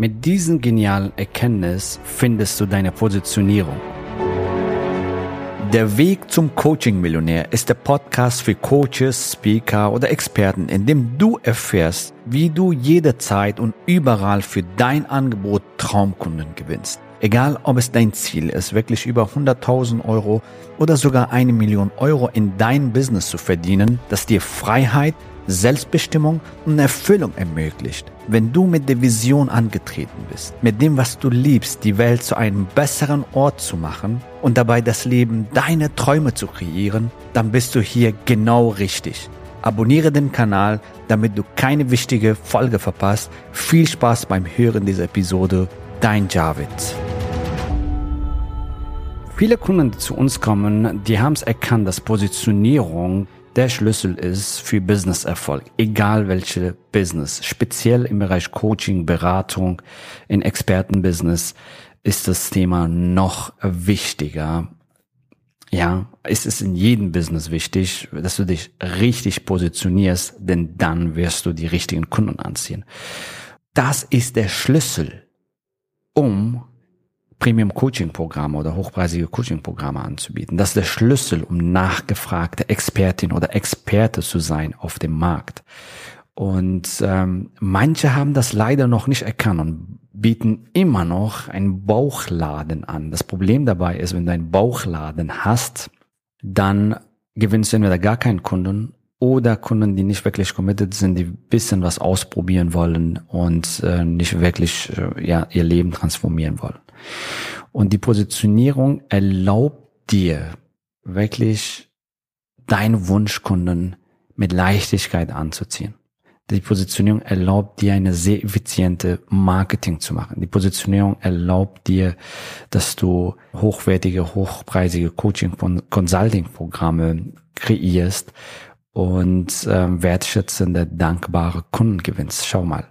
Mit diesen genialen Erkenntnis findest du deine Positionierung. Der Weg zum Coaching-Millionär ist der Podcast für Coaches, Speaker oder Experten, in dem du erfährst, wie du jederzeit und überall für dein Angebot Traumkunden gewinnst. Egal, ob es dein Ziel ist, wirklich über 100.000 Euro oder sogar eine Million Euro in dein Business zu verdienen, das dir Freiheit, Selbstbestimmung und Erfüllung ermöglicht. Wenn du mit der Vision angetreten bist, mit dem, was du liebst, die Welt zu einem besseren Ort zu machen und dabei das Leben deiner Träume zu kreieren, dann bist du hier genau richtig. Abonniere den Kanal, damit du keine wichtige Folge verpasst. Viel Spaß beim Hören dieser Episode. Dein Javid. Viele Kunden, die zu uns kommen, die haben es erkannt, dass Positionierung der Schlüssel ist für Business-Erfolg, egal welche Business. Speziell im Bereich Coaching, Beratung, in Expertenbusiness ist das Thema noch wichtiger. Ja, ist es in jedem Business wichtig, dass du dich richtig positionierst, denn dann wirst du die richtigen Kunden anziehen. Das ist der Schlüssel, um Premium-Coaching-Programme oder hochpreisige Coaching-Programme anzubieten. Das ist der Schlüssel, um nachgefragte Expertin oder Experte zu sein auf dem Markt. Und ähm, manche haben das leider noch nicht erkannt und bieten immer noch einen Bauchladen an. Das Problem dabei ist, wenn du einen Bauchladen hast, dann gewinnst du entweder gar keinen Kunden oder Kunden, die nicht wirklich committed sind, die bisschen was ausprobieren wollen und äh, nicht wirklich äh, ja, ihr Leben transformieren wollen. Und die Positionierung erlaubt dir wirklich deinen Wunschkunden mit Leichtigkeit anzuziehen. Die Positionierung erlaubt dir eine sehr effiziente Marketing zu machen. Die Positionierung erlaubt dir, dass du hochwertige, hochpreisige Coaching- und Consulting-Programme kreierst und ähm, wertschätzende, dankbare Kunden gewinnst. Schau mal,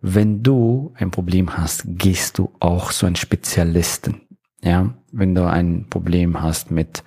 wenn du ein Problem hast, gehst du auch zu einem Spezialisten. Ja, wenn du ein Problem hast mit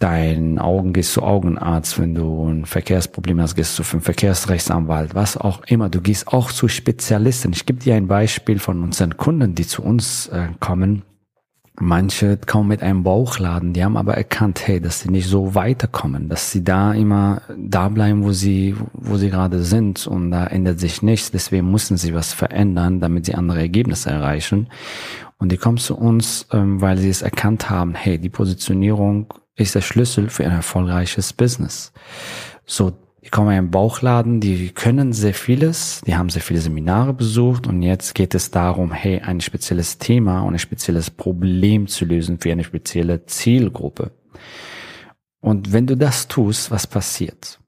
deinen Augen, gehst du Augenarzt. Wenn du ein Verkehrsproblem hast, gehst du zum Verkehrsrechtsanwalt. Was auch immer. Du gehst auch zu Spezialisten. Ich gebe dir ein Beispiel von unseren Kunden, die zu uns äh, kommen. Manche kommen mit einem Bauchladen, die haben aber erkannt, hey, dass sie nicht so weiterkommen, dass sie da immer da bleiben, wo sie, wo sie gerade sind und da ändert sich nichts. Deswegen müssen sie was verändern, damit sie andere Ergebnisse erreichen. Und die kommen zu uns, ähm, weil sie es erkannt haben, hey, die Positionierung ist der Schlüssel für ein erfolgreiches Business. So die kommen einen Bauchladen, die können sehr vieles, die haben sehr viele Seminare besucht und jetzt geht es darum, hey, ein spezielles Thema und ein spezielles Problem zu lösen für eine spezielle Zielgruppe. Und wenn du das tust, was passiert?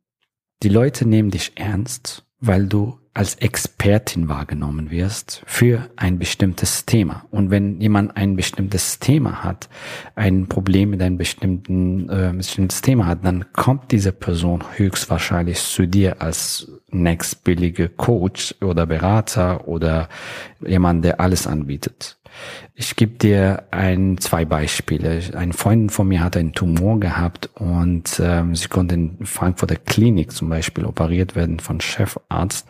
Die Leute nehmen dich ernst, weil du als Expertin wahrgenommen wirst für ein bestimmtes Thema. Und wenn jemand ein bestimmtes Thema hat, ein Problem mit einem bestimmten äh, bestimmtes Thema hat, dann kommt diese Person höchstwahrscheinlich zu dir als nächstbillige Coach oder Berater oder jemand, der alles anbietet. Ich gebe dir ein, zwei Beispiele. Ein Freund von mir hat einen Tumor gehabt und ähm, sie konnte in Frankfurter Klinik zum Beispiel operiert werden von Chefarzt.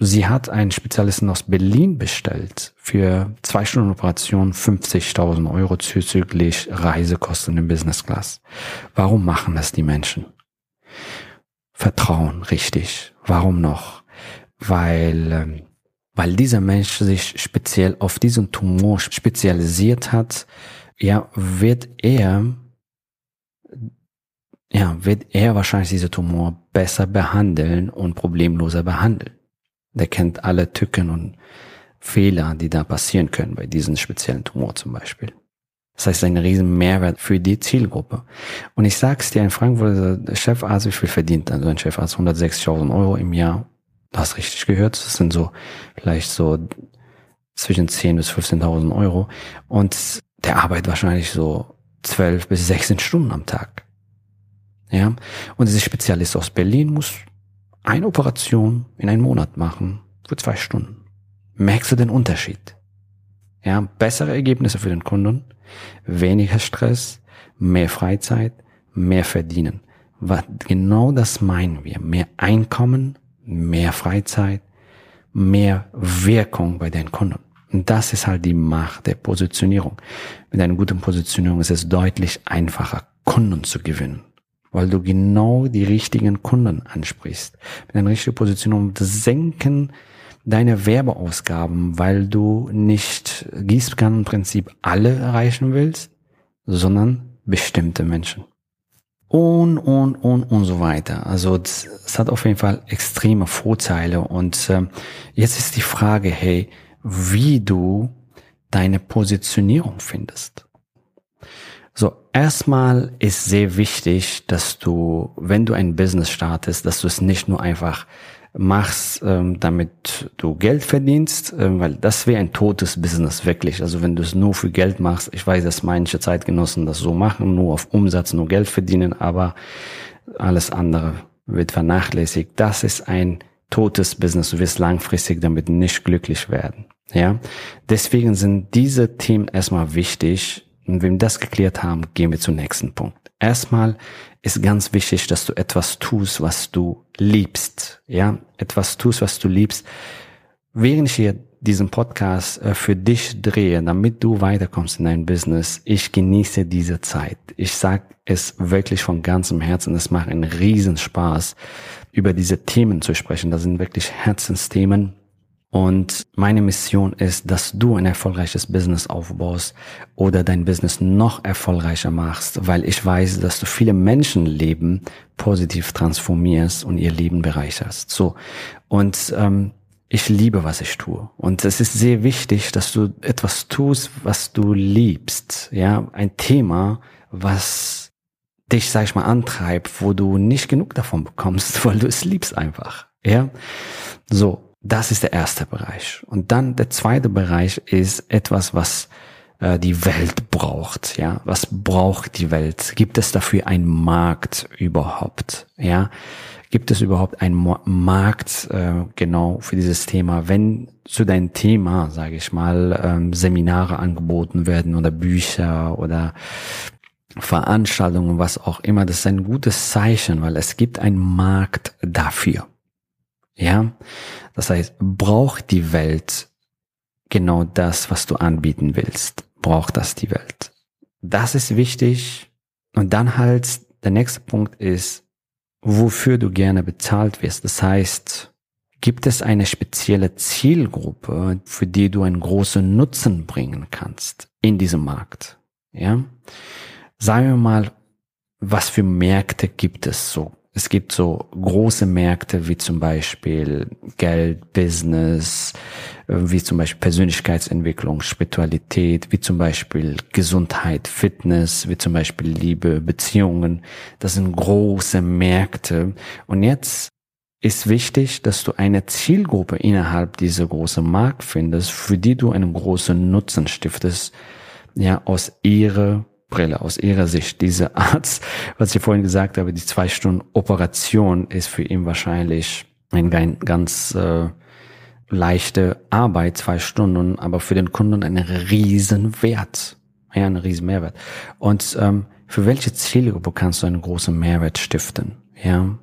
Sie hat einen Spezialisten aus Berlin bestellt für zwei Stunden Operation 50.000 Euro zuzüglich Reisekosten in Business Class. Warum machen das die Menschen? Vertrauen, richtig. Warum noch? Weil ähm, weil dieser Mensch sich speziell auf diesen Tumor spezialisiert hat, ja, wird er, ja, wird er wahrscheinlich diese Tumor besser behandeln und problemloser behandeln. Der kennt alle Tücken und Fehler, die da passieren können bei diesem speziellen Tumor zum Beispiel. Das heißt, ein riesen Mehrwert für die Zielgruppe. Und ich sag's dir, ein Frankfurter Chefarzt, wie viel verdient also ein Chefarzt? 160.000 Euro im Jahr Du hast richtig gehört, das sind so vielleicht so zwischen 10 bis 15.000 Euro und der arbeitet wahrscheinlich so 12 bis 16 Stunden am Tag. Ja, und dieser Spezialist aus Berlin muss eine Operation in einem Monat machen für zwei Stunden. Merkst du den Unterschied? Ja, bessere Ergebnisse für den Kunden, weniger Stress, mehr Freizeit, mehr verdienen. Genau das meinen wir. Mehr Einkommen mehr Freizeit, mehr Wirkung bei deinen Kunden. Und das ist halt die Macht der Positionierung. Mit einer guten Positionierung ist es deutlich einfacher, Kunden zu gewinnen, weil du genau die richtigen Kunden ansprichst. Mit einer richtigen Positionierung senken deine Werbeausgaben, weil du nicht Gießkannenprinzip alle erreichen willst, sondern bestimmte Menschen. Und, und, und, und so weiter. Also es hat auf jeden Fall extreme Vorteile. Und äh, jetzt ist die Frage, hey, wie du deine Positionierung findest. So, erstmal ist sehr wichtig, dass du, wenn du ein Business startest, dass du es nicht nur einfach machst, ähm, damit du Geld verdienst, ähm, weil das wäre ein totes Business wirklich. Also wenn du es nur für Geld machst, ich weiß, dass manche Zeitgenossen das so machen, nur auf Umsatz, nur Geld verdienen, aber alles andere wird vernachlässigt. Das ist ein totes Business. Du wirst langfristig damit nicht glücklich werden. Ja, deswegen sind diese Themen erstmal wichtig. Und wenn wir das geklärt haben, gehen wir zum nächsten Punkt. Erstmal ist ganz wichtig, dass du etwas tust, was du liebst. Ja, etwas tust, was du liebst. Während ich hier diesen Podcast äh, für dich drehe, damit du weiterkommst in dein Business, ich genieße diese Zeit. Ich sag es wirklich von ganzem Herzen. Es macht einen Riesenspaß, über diese Themen zu sprechen. Das sind wirklich Herzensthemen und meine Mission ist, dass du ein erfolgreiches Business aufbaust oder dein Business noch erfolgreicher machst, weil ich weiß, dass du viele Menschenleben positiv transformierst und ihr Leben bereicherst. So. Und ähm, ich liebe, was ich tue. Und es ist sehr wichtig, dass du etwas tust, was du liebst. Ja, ein Thema, was dich, sag ich mal, antreibt, wo du nicht genug davon bekommst, weil du es liebst einfach. Ja, so. Das ist der erste Bereich. Und dann der zweite Bereich ist etwas, was äh, die Welt braucht. Ja, was braucht die Welt? Gibt es dafür einen Markt überhaupt? Ja, gibt es überhaupt einen Markt äh, genau für dieses Thema? Wenn zu deinem Thema, sage ich mal, ähm, Seminare angeboten werden oder Bücher oder Veranstaltungen, was auch immer, das ist ein gutes Zeichen, weil es gibt einen Markt dafür. Ja, das heißt, braucht die Welt genau das, was du anbieten willst? Braucht das die Welt? Das ist wichtig. Und dann halt, der nächste Punkt ist, wofür du gerne bezahlt wirst. Das heißt, gibt es eine spezielle Zielgruppe, für die du einen großen Nutzen bringen kannst in diesem Markt? Ja? Sagen wir mal, was für Märkte gibt es so es gibt so große Märkte wie zum Beispiel Geld, Business, äh, wie zum Beispiel Persönlichkeitsentwicklung, Spiritualität, wie zum Beispiel Gesundheit, Fitness, wie zum Beispiel Liebe, Beziehungen. Das sind große Märkte. Und jetzt ist wichtig, dass du eine Zielgruppe innerhalb dieser großen Markt findest, für die du einen großen Nutzen stiftest, ja, aus ihrer Brille aus Ihrer Sicht. Diese Arzt, was ich vorhin gesagt habe, die zwei Stunden Operation ist für ihn wahrscheinlich ein ganz äh, leichte Arbeit, zwei Stunden, aber für den Kunden ein riesen Wert. Ja, ein riesen Mehrwert. Und ähm, für welche Zielgruppe kannst du einen großen Mehrwert stiften? Ja,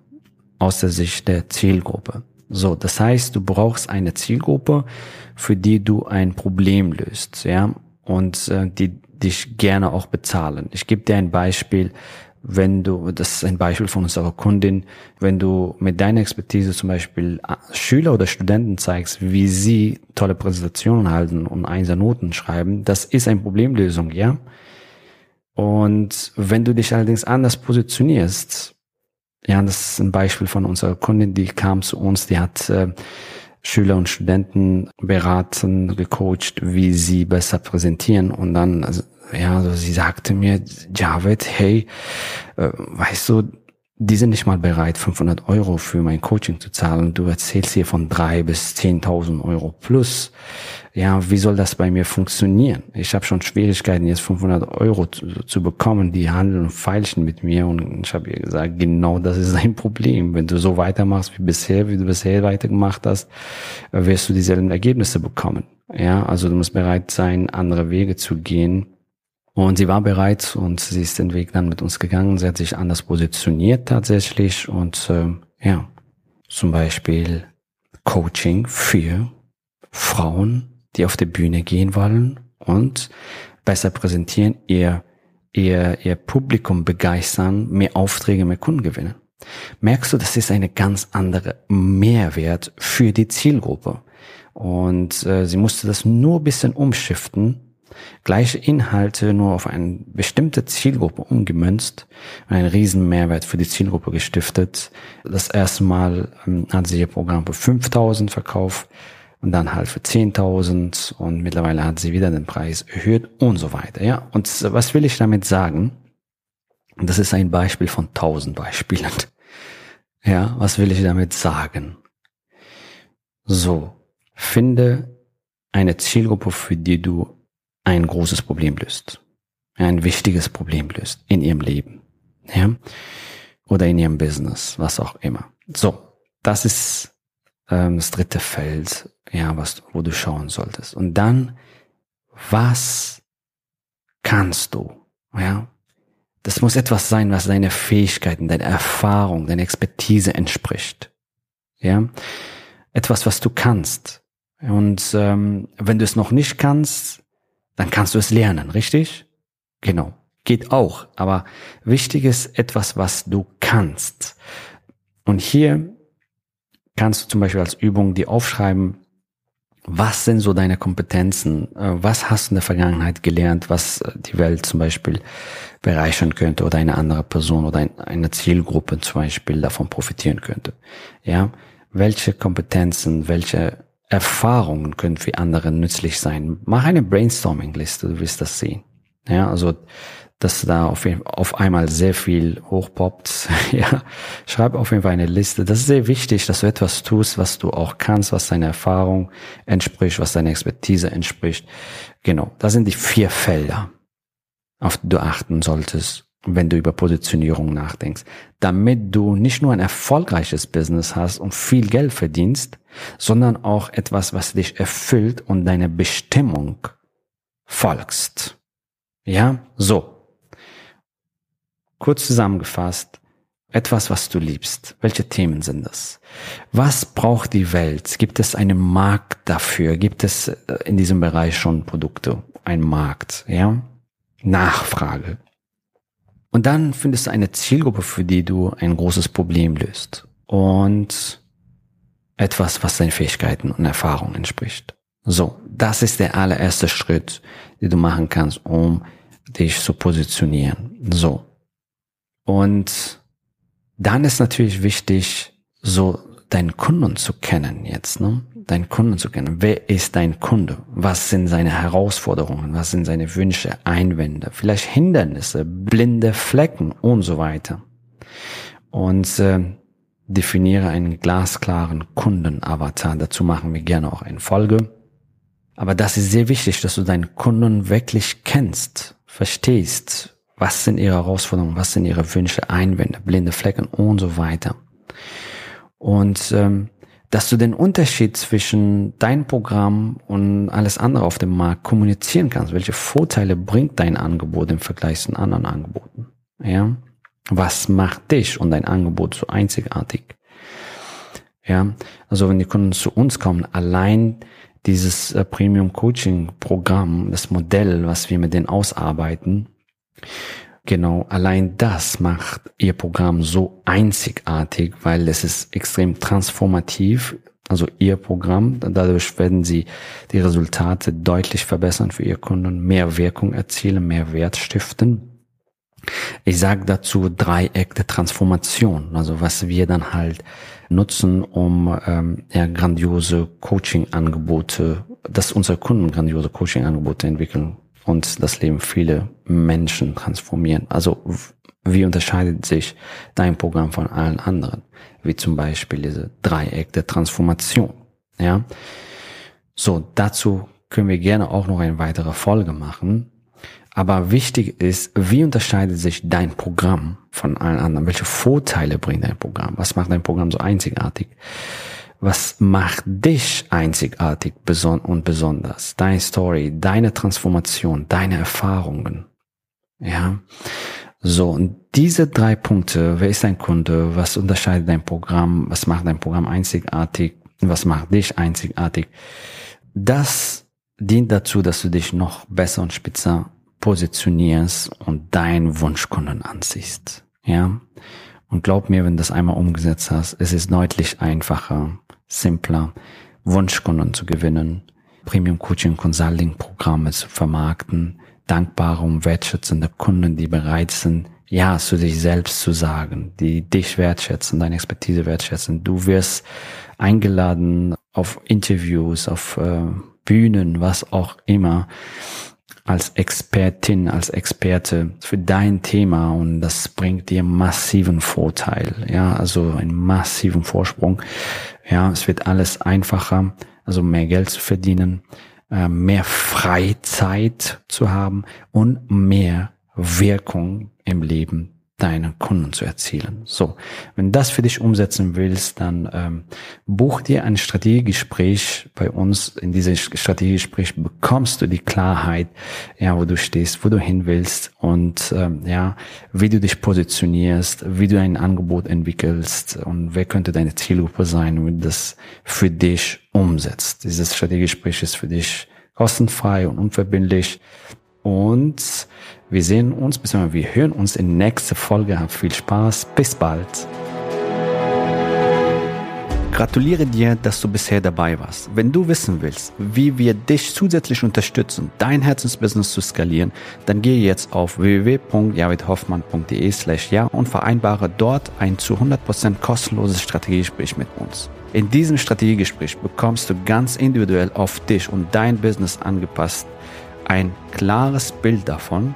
aus der Sicht der Zielgruppe. So, das heißt, du brauchst eine Zielgruppe, für die du ein Problem löst, ja, und äh, die dich gerne auch bezahlen. Ich gebe dir ein Beispiel, wenn du, das ist ein Beispiel von unserer Kundin, wenn du mit deiner Expertise zum Beispiel äh, Schüler oder Studenten zeigst, wie sie tolle Präsentationen halten und Einser-Noten schreiben, das ist eine Problemlösung, ja. Und wenn du dich allerdings anders positionierst, ja, das ist ein Beispiel von unserer Kundin, die kam zu uns, die hat äh, Schüler und Studenten beraten, gecoacht, wie sie besser präsentieren. Und dann, also, ja, also sie sagte mir, Javed, hey, äh, weißt du, die sind nicht mal bereit, 500 Euro für mein Coaching zu zahlen. Du erzählst hier von drei bis 10.000 Euro plus. Ja, wie soll das bei mir funktionieren? Ich habe schon Schwierigkeiten, jetzt 500 Euro zu, zu bekommen. Die handeln und feilschen mit mir. Und ich habe ihr gesagt, genau das ist ein Problem. Wenn du so weitermachst wie bisher, wie du bisher weitergemacht hast, wirst du dieselben Ergebnisse bekommen. Ja, also du musst bereit sein, andere Wege zu gehen und sie war bereit und sie ist den Weg dann mit uns gegangen. Sie hat sich anders positioniert tatsächlich und äh, ja, zum Beispiel Coaching für Frauen, die auf die Bühne gehen wollen und besser präsentieren, ihr, ihr, ihr Publikum begeistern, mehr Aufträge, mehr Kunden gewinnen. Merkst du, das ist eine ganz andere Mehrwert für die Zielgruppe. Und äh, sie musste das nur bisschen umschiften, gleiche Inhalte nur auf eine bestimmte Zielgruppe umgemünzt und einen riesen Mehrwert für die Zielgruppe gestiftet. Das erste Mal ähm, hat sie ihr Programm für 5000 verkauft und dann halt für 10.000 und mittlerweile hat sie wieder den Preis erhöht und so weiter. Ja, und was will ich damit sagen? Das ist ein Beispiel von 1000 Beispielen. Ja, was will ich damit sagen? So, finde eine Zielgruppe, für die du ein großes Problem löst, ein wichtiges Problem löst in ihrem Leben, ja, oder in ihrem Business, was auch immer. So, das ist ähm, das dritte Feld, ja, was, wo du schauen solltest. Und dann, was kannst du, ja? Das muss etwas sein, was deine Fähigkeiten, deine Erfahrung, deine Expertise entspricht, ja? Etwas, was du kannst. Und ähm, wenn du es noch nicht kannst, dann kannst du es lernen, richtig? Genau. Geht auch. Aber wichtig ist etwas, was du kannst. Und hier kannst du zum Beispiel als Übung die aufschreiben, was sind so deine Kompetenzen? Äh, was hast du in der Vergangenheit gelernt, was äh, die Welt zum Beispiel bereichern könnte oder eine andere Person oder eine Zielgruppe zum Beispiel davon profitieren könnte? Ja, welche Kompetenzen, welche Erfahrungen können für andere nützlich sein. Mach eine Brainstorming-Liste, du wirst das sehen. Ja, also, dass da auf, auf einmal sehr viel hochpoppt. ja, schreib auf jeden Fall eine Liste. Das ist sehr wichtig, dass du etwas tust, was du auch kannst, was deiner Erfahrung entspricht, was deiner Expertise entspricht. Genau, das sind die vier Felder, auf die du achten solltest, wenn du über Positionierung nachdenkst, damit du nicht nur ein erfolgreiches Business hast und viel Geld verdienst, sondern auch etwas, was dich erfüllt und deine Bestimmung folgst. Ja, so. Kurz zusammengefasst, etwas, was du liebst. Welche Themen sind das? Was braucht die Welt? Gibt es einen Markt dafür? Gibt es äh, in diesem Bereich schon Produkte? Ein Markt, ja? Nachfrage. Und dann findest du eine Zielgruppe, für die du ein großes Problem löst. Und etwas, was deinen Fähigkeiten und Erfahrungen entspricht. So, das ist der allererste Schritt, den du machen kannst, um dich zu positionieren. So. Und dann ist natürlich wichtig, so deinen Kunden zu kennen jetzt, ne? Deinen Kunden zu kennen. Wer ist dein Kunde? Was sind seine Herausforderungen? Was sind seine Wünsche, Einwände? Vielleicht Hindernisse, blinde Flecken und so weiter. Und äh, definiere einen glasklaren Kundenavatar. Dazu machen wir gerne auch eine Folge. Aber das ist sehr wichtig, dass du deinen Kunden wirklich kennst, verstehst, was sind ihre Herausforderungen, was sind ihre Wünsche, Einwände, blinde Flecken und so weiter. Und ähm, dass du den Unterschied zwischen dein Programm und alles andere auf dem Markt kommunizieren kannst. Welche Vorteile bringt dein Angebot im Vergleich zu anderen Angeboten? Ja, was macht dich und dein Angebot so einzigartig? Ja, also wenn die Kunden zu uns kommen, allein dieses äh, Premium Coaching Programm, das Modell, was wir mit denen ausarbeiten, Genau, allein das macht ihr Programm so einzigartig, weil es ist extrem transformativ. Also ihr Programm, dadurch werden sie die Resultate deutlich verbessern für ihr Kunden, mehr Wirkung erzielen, mehr Wert stiften. Ich sage dazu Dreieck der Transformation, also was wir dann halt nutzen, um ähm, ja, grandiose Coaching-Angebote, dass unsere Kunden grandiose Coaching-Angebote entwickeln und das Leben viele Menschen transformieren. Also wie unterscheidet sich dein Programm von allen anderen? Wie zum Beispiel diese Dreieck der Transformation. Ja. So, dazu können wir gerne auch noch eine weitere Folge machen. Aber wichtig ist, wie unterscheidet sich dein Programm von allen anderen? Welche Vorteile bringt dein Programm? Was macht dein Programm so einzigartig? Was macht dich einzigartig und besonders? Deine Story, deine Transformation, deine Erfahrungen. Ja. So, und diese drei Punkte, wer ist dein Kunde? Was unterscheidet dein Programm? Was macht dein Programm einzigartig? Was macht dich einzigartig? Das dient dazu, dass du dich noch besser und spitzer positionierst und deinen Wunschkunden anziehst. Ja. Und glaub mir, wenn du das einmal umgesetzt hast, es ist deutlich einfacher, simpler, Wunschkunden zu gewinnen, Premium Coaching Consulting Programme zu vermarkten, dankbare und wertschätzende Kunden, die bereit sind, ja zu sich selbst zu sagen, die dich wertschätzen, deine Expertise wertschätzen. Du wirst eingeladen auf Interviews, auf äh, Bühnen, was auch immer als Expertin, als Experte für dein Thema und das bringt dir massiven Vorteil, ja, also einen massiven Vorsprung. Ja, es wird alles einfacher, also mehr Geld zu verdienen, äh, mehr Freizeit zu haben und mehr Wirkung im Leben deine Kunden zu erzielen. So, wenn das für dich umsetzen willst, dann ähm, buch dir ein Strategiegespräch bei uns. In diesem Strategiegespräch bekommst du die Klarheit, ja, wo du stehst, wo du hin willst und ähm, ja, wie du dich positionierst, wie du ein Angebot entwickelst und wer könnte deine Zielgruppe sein, wie du das für dich umsetzt. Dieses Strategiegespräch ist für dich kostenfrei und unverbindlich und wir sehen uns, bzw. wir hören uns in der nächsten Folge. Habt viel Spaß. Bis bald. Gratuliere dir, dass du bisher dabei warst. Wenn du wissen willst, wie wir dich zusätzlich unterstützen, dein Herzensbusiness zu skalieren, dann gehe jetzt auf www.javidhoffmann.de slash ja und vereinbare dort ein zu 100% kostenloses Strategiegespräch mit uns. In diesem Strategiegespräch bekommst du ganz individuell auf dich und dein Business angepasst ein klares Bild davon,